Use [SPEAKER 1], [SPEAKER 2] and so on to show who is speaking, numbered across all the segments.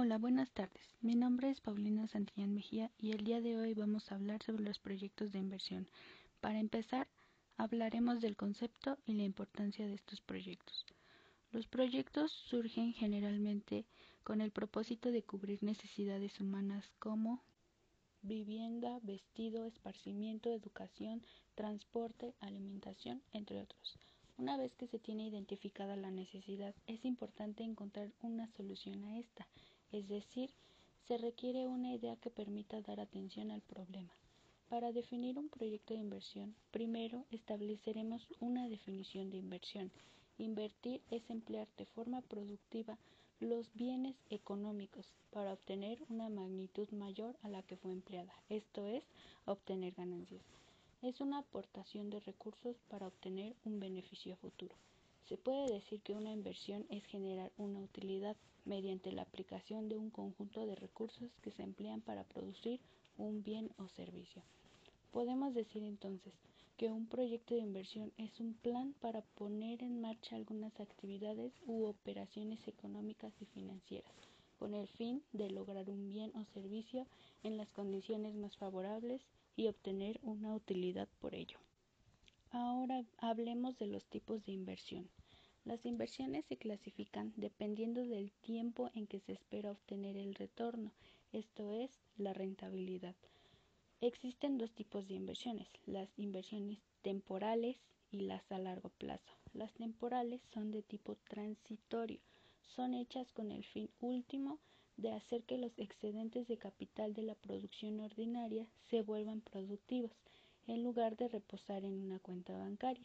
[SPEAKER 1] Hola, buenas tardes. Mi nombre es Paulina Santillán Mejía y el día de hoy vamos a hablar sobre los proyectos de inversión. Para empezar, hablaremos del concepto y la importancia de estos proyectos. Los proyectos surgen generalmente con el propósito de cubrir necesidades humanas como vivienda, vestido, esparcimiento, educación, transporte, alimentación, entre otros. Una vez que se tiene identificada la necesidad, es importante encontrar una solución a esta, es decir, se requiere una idea que permita dar atención al problema. Para definir un proyecto de inversión, primero estableceremos una definición de inversión. Invertir es emplear de forma productiva los bienes económicos para obtener una magnitud mayor a la que fue empleada, esto es, obtener ganancias es una aportación de recursos para obtener un beneficio futuro. Se puede decir que una inversión es generar una utilidad mediante la aplicación de un conjunto de recursos que se emplean para producir un bien o servicio. Podemos decir entonces que un proyecto de inversión es un plan para poner en marcha algunas actividades u operaciones económicas y financieras con el fin de lograr un bien o servicio en las condiciones más favorables y obtener una utilidad por ello. Ahora hablemos de los tipos de inversión. Las inversiones se clasifican dependiendo del tiempo en que se espera obtener el retorno, esto es, la rentabilidad. Existen dos tipos de inversiones, las inversiones temporales y las a largo plazo. Las temporales son de tipo transitorio, son hechas con el fin último de hacer que los excedentes de capital de la producción ordinaria se vuelvan productivos, en lugar de reposar en una cuenta bancaria.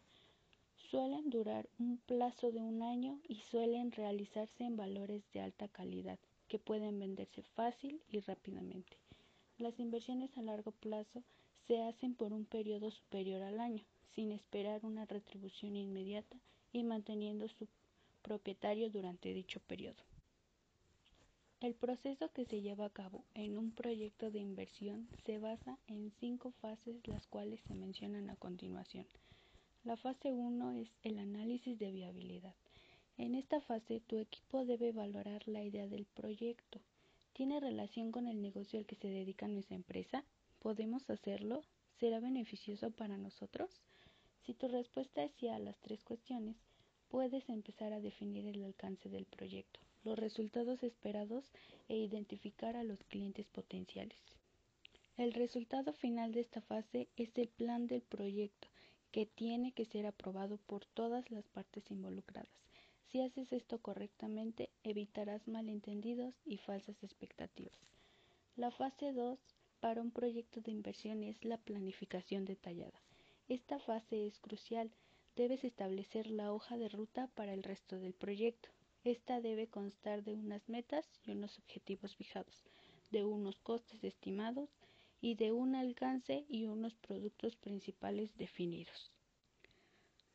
[SPEAKER 1] Suelen durar un plazo de un año y suelen realizarse en valores de alta calidad, que pueden venderse fácil y rápidamente. Las inversiones a largo plazo se hacen por un periodo superior al año, sin esperar una retribución inmediata y manteniendo su propietario durante dicho periodo. El proceso que se lleva a cabo en un proyecto de inversión se basa en cinco fases las cuales se mencionan a continuación. La fase 1 es el análisis de viabilidad. En esta fase tu equipo debe valorar la idea del proyecto. ¿Tiene relación con el negocio al que se dedica nuestra empresa? ¿Podemos hacerlo? ¿Será beneficioso para nosotros? Si tu respuesta es sí a las tres cuestiones, puedes empezar a definir el alcance del proyecto los resultados esperados e identificar a los clientes potenciales. El resultado final de esta fase es el plan del proyecto, que tiene que ser aprobado por todas las partes involucradas. Si haces esto correctamente, evitarás malentendidos y falsas expectativas. La fase 2 para un proyecto de inversión es la planificación detallada. Esta fase es crucial. Debes establecer la hoja de ruta para el resto del proyecto. Esta debe constar de unas metas y unos objetivos fijados, de unos costes estimados y de un alcance y unos productos principales definidos.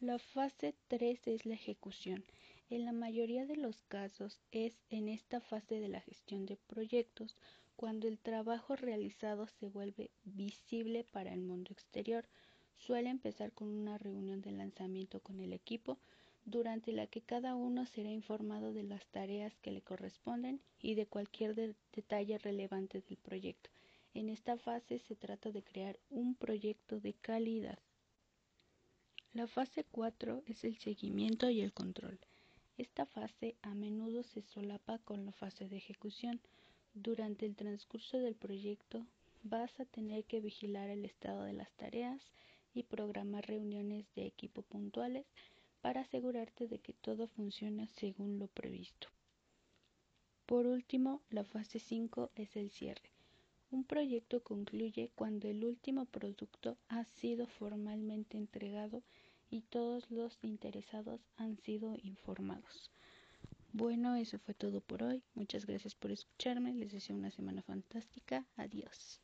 [SPEAKER 1] La fase 3 es la ejecución. En la mayoría de los casos es en esta fase de la gestión de proyectos cuando el trabajo realizado se vuelve visible para el mundo exterior. Suele empezar con una reunión de lanzamiento con el equipo durante la que cada uno será informado de las tareas que le corresponden y de cualquier detalle relevante del proyecto. En esta fase se trata de crear un proyecto de calidad. La fase 4 es el seguimiento y el control. Esta fase a menudo se solapa con la fase de ejecución. Durante el transcurso del proyecto vas a tener que vigilar el estado de las tareas y programar reuniones de equipo puntuales para asegurarte de que todo funciona según lo previsto. Por último, la fase 5 es el cierre. Un proyecto concluye cuando el último producto ha sido formalmente entregado y todos los interesados han sido informados. Bueno, eso fue todo por hoy. Muchas gracias por escucharme. Les deseo una semana fantástica. Adiós.